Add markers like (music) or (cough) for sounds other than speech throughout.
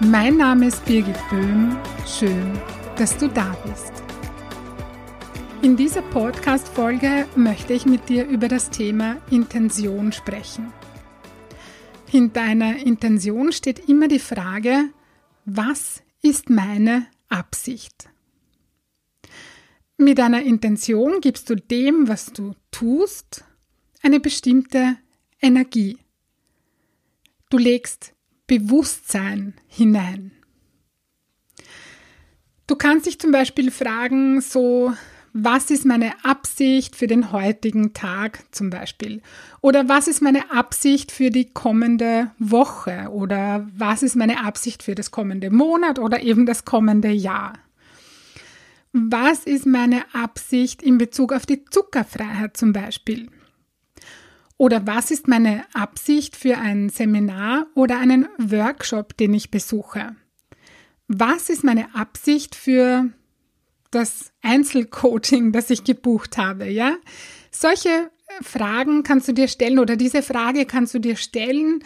Mein Name ist Birgit Böhm. Schön, dass du da bist. In dieser Podcast-Folge möchte ich mit dir über das Thema Intention sprechen. Hinter einer Intention steht immer die Frage, was ist meine Absicht? Mit einer Intention gibst du dem, was du tust, eine bestimmte Energie. Du legst Bewusstsein hinein. Du kannst dich zum Beispiel fragen, so, was ist meine Absicht für den heutigen Tag zum Beispiel? Oder was ist meine Absicht für die kommende Woche? Oder was ist meine Absicht für das kommende Monat oder eben das kommende Jahr? Was ist meine Absicht in Bezug auf die Zuckerfreiheit zum Beispiel? Oder was ist meine Absicht für ein Seminar oder einen Workshop, den ich besuche? Was ist meine Absicht für das Einzelcoaching, das ich gebucht habe, ja? Solche Fragen kannst du dir stellen oder diese Frage kannst du dir stellen.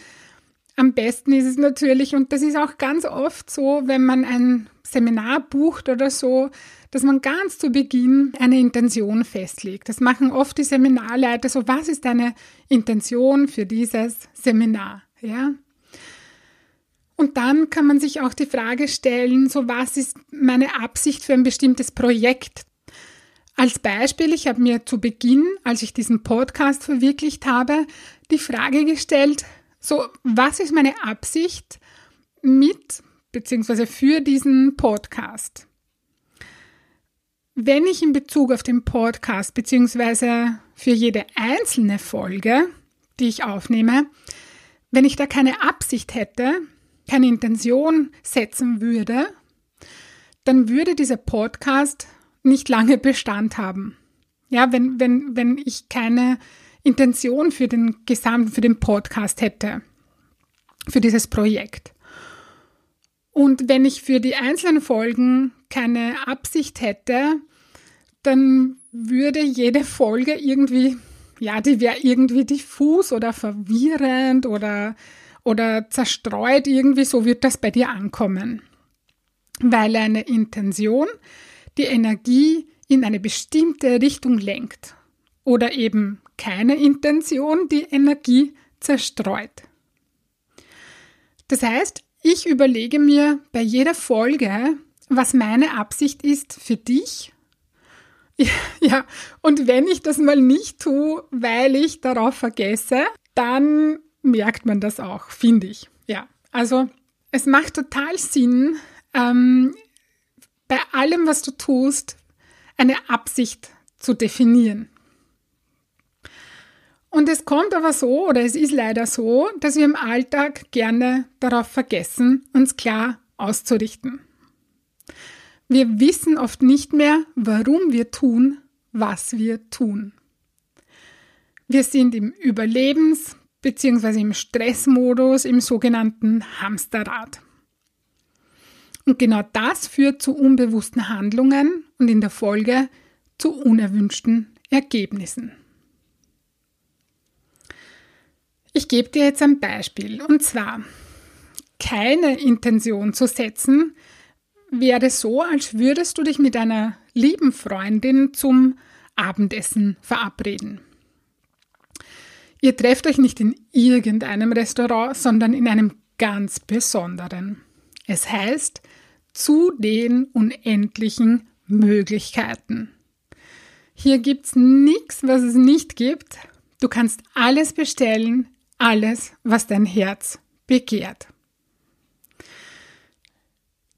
Am besten ist es natürlich, und das ist auch ganz oft so, wenn man ein Seminar bucht oder so, dass man ganz zu Beginn eine Intention festlegt. Das machen oft die Seminarleiter so, was ist deine Intention für dieses Seminar? Ja? Und dann kann man sich auch die Frage stellen, so was ist meine Absicht für ein bestimmtes Projekt? Als Beispiel, ich habe mir zu Beginn, als ich diesen Podcast verwirklicht habe, die Frage gestellt, so was ist meine Absicht mit bzw. für diesen Podcast? Wenn ich in Bezug auf den Podcast beziehungsweise für jede einzelne Folge, die ich aufnehme, wenn ich da keine Absicht hätte, keine Intention setzen würde, dann würde dieser Podcast nicht lange Bestand haben. Ja, wenn, wenn, wenn ich keine Intention für den gesamten, für den Podcast hätte, für dieses Projekt. Und wenn ich für die einzelnen Folgen keine Absicht hätte, dann würde jede Folge irgendwie, ja, die wäre irgendwie diffus oder verwirrend oder, oder zerstreut irgendwie, so wird das bei dir ankommen. Weil eine Intention die Energie in eine bestimmte Richtung lenkt oder eben keine Intention die Energie zerstreut. Das heißt, ich überlege mir bei jeder Folge, was meine Absicht ist für dich (laughs) Ja, und wenn ich das mal nicht tue, weil ich darauf vergesse, dann merkt man das auch, finde ich. Ja, also es macht total Sinn, ähm, bei allem, was du tust, eine Absicht zu definieren. Und es kommt aber so, oder es ist leider so, dass wir im Alltag gerne darauf vergessen, uns klar auszurichten. Wir wissen oft nicht mehr, warum wir tun, was wir tun. Wir sind im Überlebens- bzw. im Stressmodus, im sogenannten Hamsterrad. Und genau das führt zu unbewussten Handlungen und in der Folge zu unerwünschten Ergebnissen. Ich gebe dir jetzt ein Beispiel, und zwar keine Intention zu setzen, wäre so, als würdest du dich mit einer lieben Freundin zum Abendessen verabreden. Ihr trefft euch nicht in irgendeinem Restaurant, sondern in einem ganz besonderen. Es heißt zu den unendlichen Möglichkeiten. Hier gibt's nichts, was es nicht gibt. Du kannst alles bestellen, alles, was dein Herz begehrt.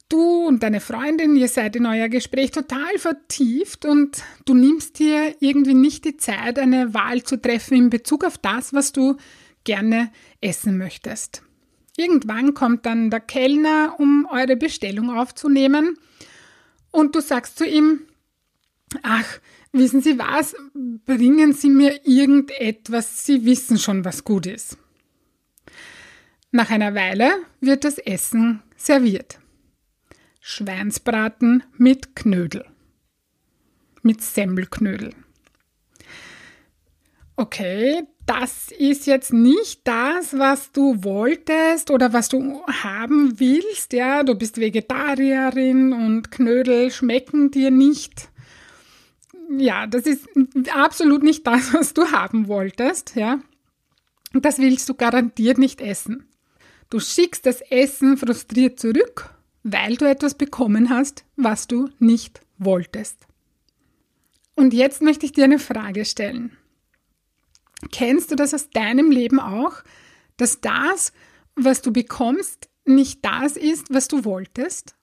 Du und deine Freundin, ihr seid in euer Gespräch total vertieft und du nimmst dir irgendwie nicht die Zeit, eine Wahl zu treffen in Bezug auf das, was du gerne essen möchtest. Irgendwann kommt dann der Kellner, um eure Bestellung aufzunehmen und du sagst zu ihm, ach, wissen Sie was, bringen Sie mir irgendetwas, Sie wissen schon, was gut ist. Nach einer Weile wird das Essen serviert. Schweinsbraten mit Knödel. Mit Semmelknödel. Okay, das ist jetzt nicht das, was du wolltest oder was du haben willst. Ja, du bist Vegetarierin und Knödel schmecken dir nicht. Ja, das ist absolut nicht das, was du haben wolltest. Ja, das willst du garantiert nicht essen. Du schickst das Essen frustriert zurück, weil du etwas bekommen hast, was du nicht wolltest. Und jetzt möchte ich dir eine Frage stellen. Kennst du das aus deinem Leben auch, dass das, was du bekommst, nicht das ist, was du wolltest?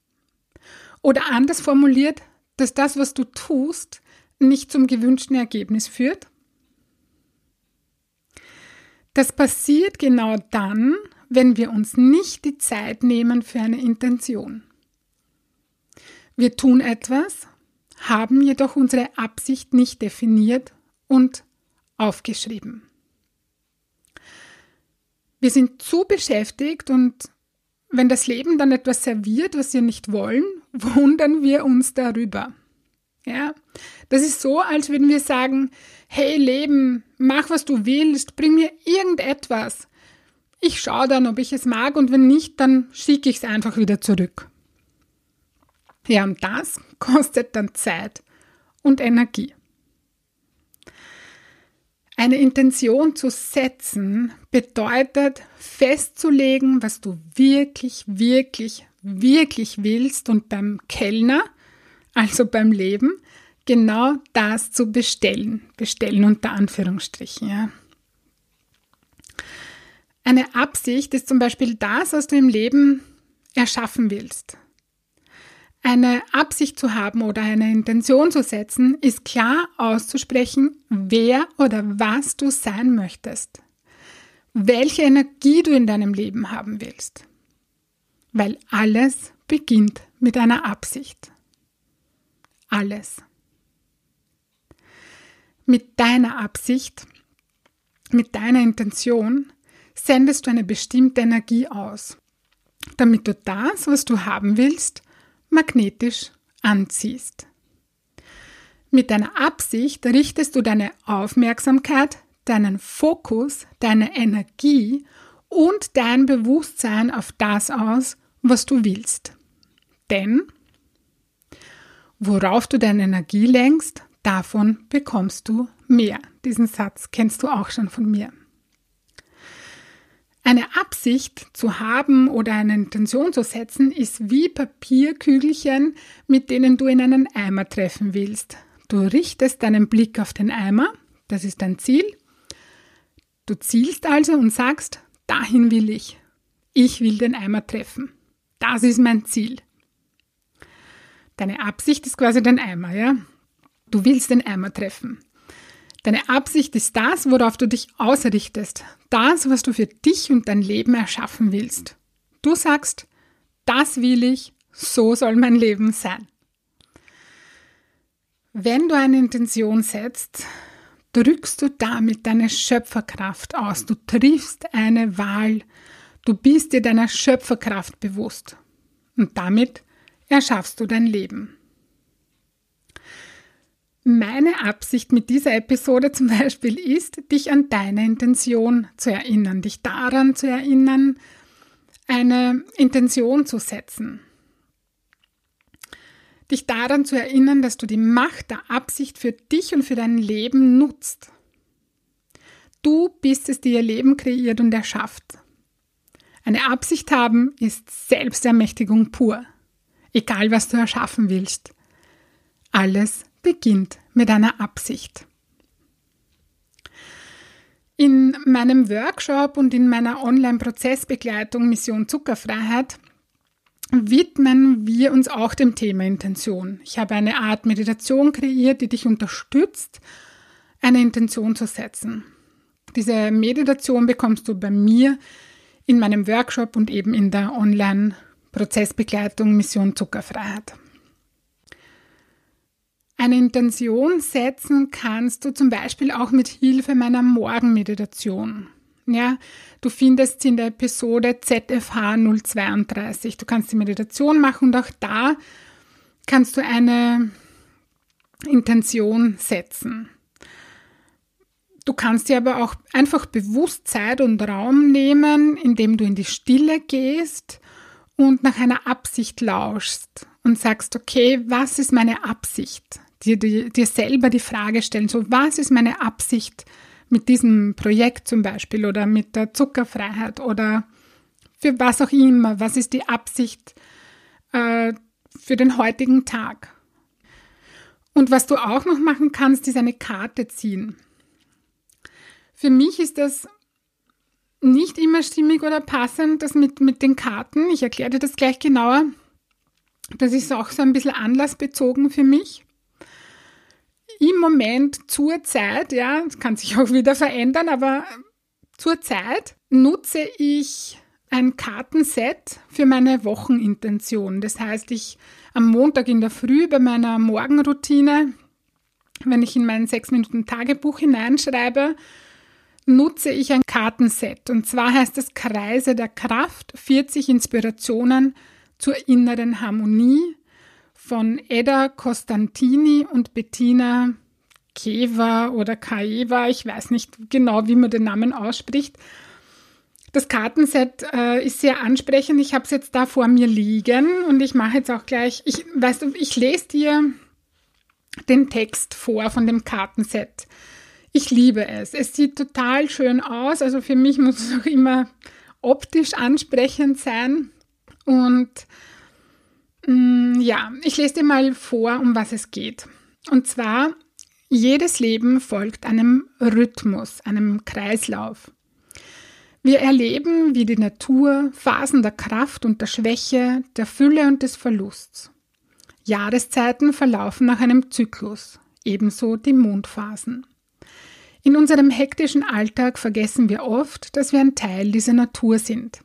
Oder anders formuliert, dass das, was du tust, nicht zum gewünschten Ergebnis führt? Das passiert genau dann, wenn wir uns nicht die Zeit nehmen für eine Intention. Wir tun etwas, haben jedoch unsere Absicht nicht definiert und aufgeschrieben. Wir sind zu beschäftigt und wenn das Leben dann etwas serviert, was wir nicht wollen, (laughs) wundern wir uns darüber. Ja, das ist so, als würden wir sagen, hey Leben, mach was du willst, bring mir irgendetwas. Ich schaue dann, ob ich es mag und wenn nicht, dann schicke ich es einfach wieder zurück. Ja, und das (laughs) kostet dann Zeit und Energie. Eine Intention zu setzen bedeutet festzulegen, was du wirklich, wirklich, wirklich willst und beim Kellner, also beim Leben, genau das zu bestellen. Bestellen unter Anführungsstrichen, ja. Eine Absicht ist zum Beispiel das, was du im Leben erschaffen willst. Eine Absicht zu haben oder eine Intention zu setzen, ist klar auszusprechen, wer oder was du sein möchtest. Welche Energie du in deinem Leben haben willst. Weil alles beginnt mit einer Absicht. Alles. Mit deiner Absicht, mit deiner Intention sendest du eine bestimmte Energie aus, damit du das, was du haben willst, magnetisch anziehst. Mit deiner Absicht richtest du deine Aufmerksamkeit, deinen Fokus, deine Energie und dein Bewusstsein auf das aus, was du willst. Denn worauf du deine Energie lenkst, davon bekommst du mehr. Diesen Satz kennst du auch schon von mir. Eine Absicht zu haben oder eine Intention zu setzen, ist wie Papierkügelchen, mit denen du in einen Eimer treffen willst. Du richtest deinen Blick auf den Eimer, das ist dein Ziel. Du zielst also und sagst, dahin will ich. Ich will den Eimer treffen. Das ist mein Ziel. Deine Absicht ist quasi dein Eimer, ja? Du willst den Eimer treffen. Deine Absicht ist das, worauf du dich ausrichtest, das, was du für dich und dein Leben erschaffen willst. Du sagst, das will ich, so soll mein Leben sein. Wenn du eine Intention setzt, drückst du damit deine Schöpferkraft aus. Du triffst eine Wahl. Du bist dir deiner Schöpferkraft bewusst. Und damit erschaffst du dein Leben. Meine Absicht mit dieser Episode zum Beispiel ist, dich an deine Intention zu erinnern, dich daran zu erinnern, eine Intention zu setzen. Dich daran zu erinnern, dass du die Macht der Absicht für dich und für dein Leben nutzt. Du bist es, die ihr Leben kreiert und erschafft. Eine Absicht haben ist Selbstermächtigung pur. Egal, was du erschaffen willst. Alles beginnt mit einer Absicht. In meinem Workshop und in meiner Online-Prozessbegleitung Mission Zuckerfreiheit widmen wir uns auch dem Thema Intention. Ich habe eine Art Meditation kreiert, die dich unterstützt, eine Intention zu setzen. Diese Meditation bekommst du bei mir in meinem Workshop und eben in der Online-Prozessbegleitung Mission Zuckerfreiheit. Eine Intention setzen kannst du zum Beispiel auch mit Hilfe meiner Morgenmeditation. Ja, du findest sie in der Episode ZFH 032. Du kannst die Meditation machen und auch da kannst du eine Intention setzen. Du kannst dir aber auch einfach bewusst Zeit und Raum nehmen, indem du in die Stille gehst und nach einer Absicht lauschst und sagst, okay, was ist meine Absicht? dir, dir, dir selber die Frage stellen, so was ist meine Absicht mit diesem Projekt zum Beispiel oder mit der Zuckerfreiheit oder für was auch immer, was ist die Absicht äh, für den heutigen Tag. Und was du auch noch machen kannst, ist eine Karte ziehen. Für mich ist das nicht immer stimmig oder passend, das mit, mit den Karten. Ich erkläre dir das gleich genauer. Das ist auch so ein bisschen anlassbezogen für mich im Moment zur Zeit, ja, das kann sich auch wieder verändern, aber zur Zeit nutze ich ein Kartenset für meine Wochenintention. Das heißt, ich am Montag in der Früh bei meiner Morgenroutine, wenn ich in mein 6 Minuten Tagebuch hineinschreibe, nutze ich ein Kartenset. Und zwar heißt es Kreise der Kraft, 40 Inspirationen zur inneren Harmonie von Edda Costantini und Bettina Keva oder Kaeva, ich weiß nicht genau, wie man den Namen ausspricht. Das Kartenset äh, ist sehr ansprechend. Ich habe es jetzt da vor mir liegen und ich mache jetzt auch gleich, ich weißt du, ich lese dir den Text vor von dem Kartenset. Ich liebe es. Es sieht total schön aus. Also für mich muss es auch immer optisch ansprechend sein. Und Mm, ja, ich lese dir mal vor, um was es geht. Und zwar, jedes Leben folgt einem Rhythmus, einem Kreislauf. Wir erleben, wie die Natur Phasen der Kraft und der Schwäche, der Fülle und des Verlusts. Jahreszeiten verlaufen nach einem Zyklus, ebenso die Mondphasen. In unserem hektischen Alltag vergessen wir oft, dass wir ein Teil dieser Natur sind.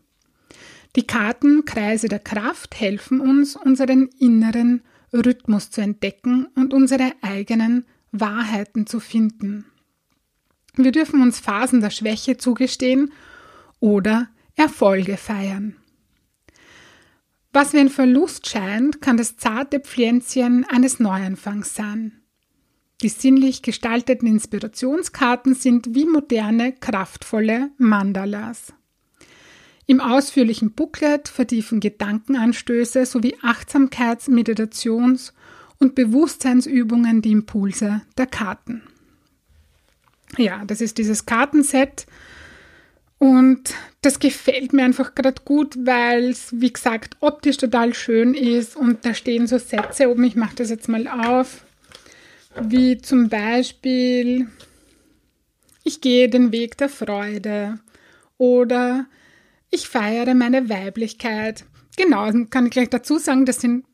Die Karten Kreise der Kraft helfen uns, unseren inneren Rhythmus zu entdecken und unsere eigenen Wahrheiten zu finden. Wir dürfen uns Phasen der Schwäche zugestehen oder Erfolge feiern. Was wie ein Verlust scheint, kann das zarte Pflänzchen eines Neuanfangs sein. Die sinnlich gestalteten Inspirationskarten sind wie moderne, kraftvolle Mandalas. Im ausführlichen Booklet vertiefen Gedankenanstöße sowie Achtsamkeits-, Meditations- und Bewusstseinsübungen die Impulse der Karten. Ja, das ist dieses Kartenset und das gefällt mir einfach gerade gut, weil es, wie gesagt, optisch total schön ist und da stehen so Sätze oben. Ich mache das jetzt mal auf, wie zum Beispiel, ich gehe den Weg der Freude oder ich feiere meine Weiblichkeit. Genau, kann ich gleich dazu sagen, das sind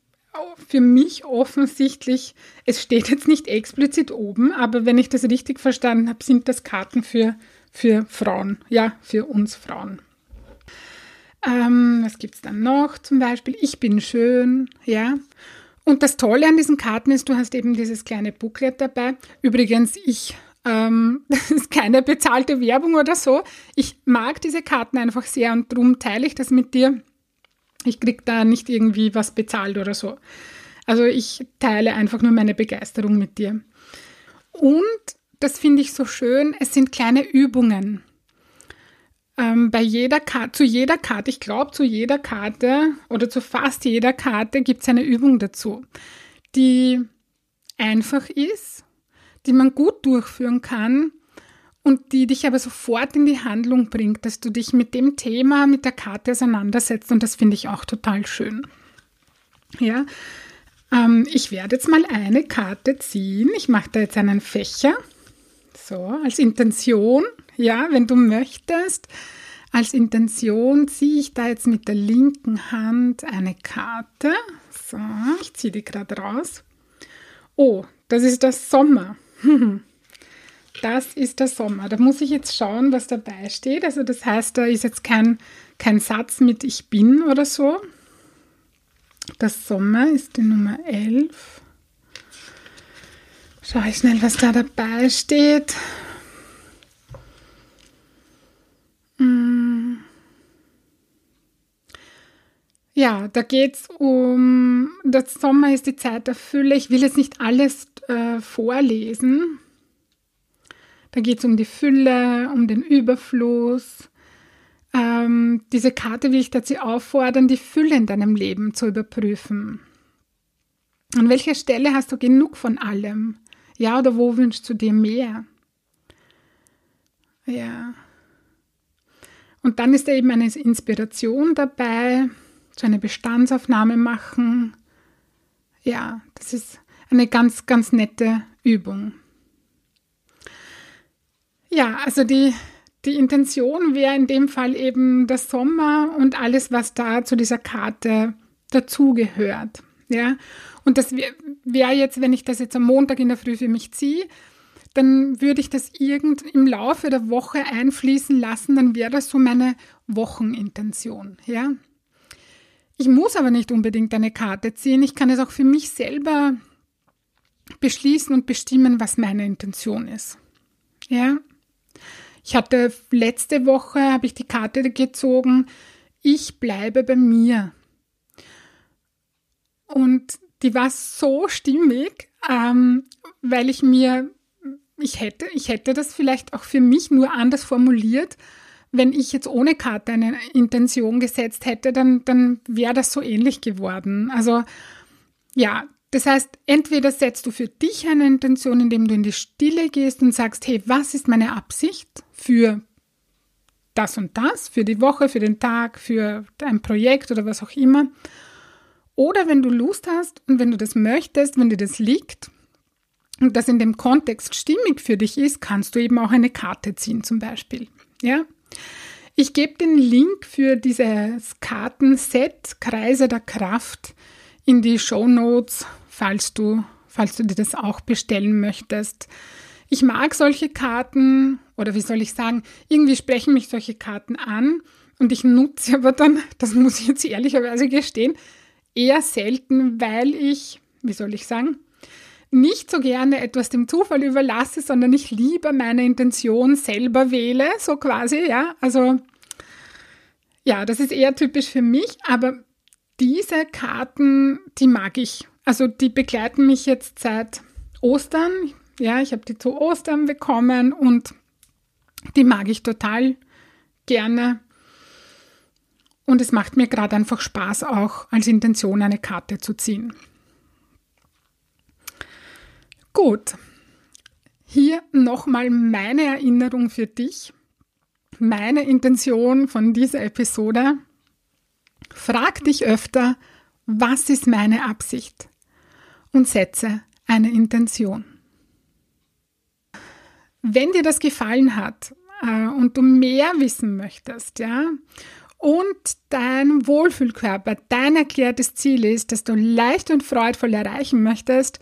für mich offensichtlich, es steht jetzt nicht explizit oben, aber wenn ich das richtig verstanden habe, sind das Karten für, für Frauen, ja, für uns Frauen. Ähm, was gibt es dann noch? Zum Beispiel, ich bin schön, ja. Und das Tolle an diesen Karten ist, du hast eben dieses kleine Booklet dabei. Übrigens, ich ähm, (laughs) das ist keine bezahlte Werbung oder so. Ich mag diese Karten einfach sehr und darum teile ich das mit dir. Ich kriege da nicht irgendwie was bezahlt oder so. Also ich teile einfach nur meine Begeisterung mit dir. Und das finde ich so schön, es sind kleine Übungen. Ähm, bei jeder Karte, zu jeder Karte, ich glaube, zu jeder Karte oder zu fast jeder Karte gibt es eine Übung dazu, die einfach ist die man gut durchführen kann und die dich aber sofort in die Handlung bringt, dass du dich mit dem Thema, mit der Karte auseinandersetzt und das finde ich auch total schön. Ja, ähm, ich werde jetzt mal eine Karte ziehen. Ich mache da jetzt einen Fächer, so als Intention. Ja, wenn du möchtest, als Intention ziehe ich da jetzt mit der linken Hand eine Karte. So, ich ziehe die gerade raus. Oh, das ist der Sommer. (laughs) Das ist der Sommer. Da muss ich jetzt schauen, was dabei steht. Also das heißt, da ist jetzt kein, kein Satz mit Ich bin oder so. Das Sommer ist die Nummer 11. Schau ich schnell, was da dabei steht. Mm. Ja, da geht es um, der Sommer ist die Zeit der Fülle. Ich will jetzt nicht alles äh, vorlesen. Da geht es um die Fülle, um den Überfluss. Ähm, diese Karte will ich dazu auffordern, die Fülle in deinem Leben zu überprüfen. An welcher Stelle hast du genug von allem? Ja, oder wo wünschst du dir mehr? Ja. Und dann ist da eben eine Inspiration dabei, so eine Bestandsaufnahme machen. Ja, das ist eine ganz, ganz nette Übung. Ja, also die, die Intention wäre in dem Fall eben der Sommer und alles, was da zu dieser Karte dazugehört. Ja, und das wäre wär jetzt, wenn ich das jetzt am Montag in der Früh für mich ziehe, dann würde ich das irgend im Laufe der Woche einfließen lassen, dann wäre das so meine Wochenintention, ja. Ich muss aber nicht unbedingt eine Karte ziehen. Ich kann es auch für mich selber beschließen und bestimmen, was meine Intention ist. Ja. Ich hatte letzte Woche, habe ich die Karte gezogen, ich bleibe bei mir. Und die war so stimmig, ähm, weil ich mir, ich hätte, ich hätte das vielleicht auch für mich nur anders formuliert. Wenn ich jetzt ohne Karte eine Intention gesetzt hätte, dann, dann wäre das so ähnlich geworden. Also ja, das heißt, entweder setzt du für dich eine Intention, indem du in die Stille gehst und sagst, hey, was ist meine Absicht für das und das, für die Woche, für den Tag, für ein Projekt oder was auch immer. Oder wenn du Lust hast und wenn du das möchtest, wenn dir das liegt und das in dem Kontext stimmig für dich ist, kannst du eben auch eine Karte ziehen zum Beispiel. Ja? Ich gebe den Link für dieses Kartenset Kreise der Kraft in die Show Notes falls du, falls du dir das auch bestellen möchtest. Ich mag solche Karten oder wie soll ich sagen, irgendwie sprechen mich solche Karten an und ich nutze aber dann, (laughs) das muss ich jetzt ehrlicherweise gestehen, eher selten, weil ich, wie soll ich sagen, nicht so gerne etwas dem Zufall überlasse, sondern ich lieber meine Intention selber wähle, so quasi, ja. Also, ja, das ist eher typisch für mich, aber diese Karten, die mag ich also die begleiten mich jetzt seit Ostern. Ja, ich habe die zu Ostern bekommen und die mag ich total gerne. Und es macht mir gerade einfach Spaß, auch als Intention eine Karte zu ziehen. Gut, hier nochmal meine Erinnerung für dich, meine Intention von dieser Episode. Frag dich öfter, was ist meine Absicht? und setze eine Intention. Wenn dir das gefallen hat äh, und du mehr wissen möchtest, ja, und dein Wohlfühlkörper dein erklärtes Ziel ist, das du leicht und freudvoll erreichen möchtest,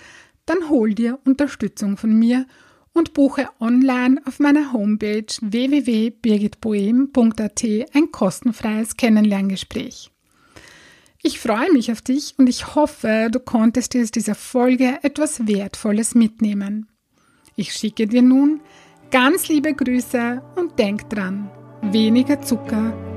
dann hol dir Unterstützung von mir und buche online auf meiner Homepage www.birgitboehm.at ein kostenfreies Kennenlerngespräch. Ich freue mich auf dich und ich hoffe, du konntest dir aus dieser Folge etwas Wertvolles mitnehmen. Ich schicke dir nun ganz liebe Grüße und denk dran, weniger Zucker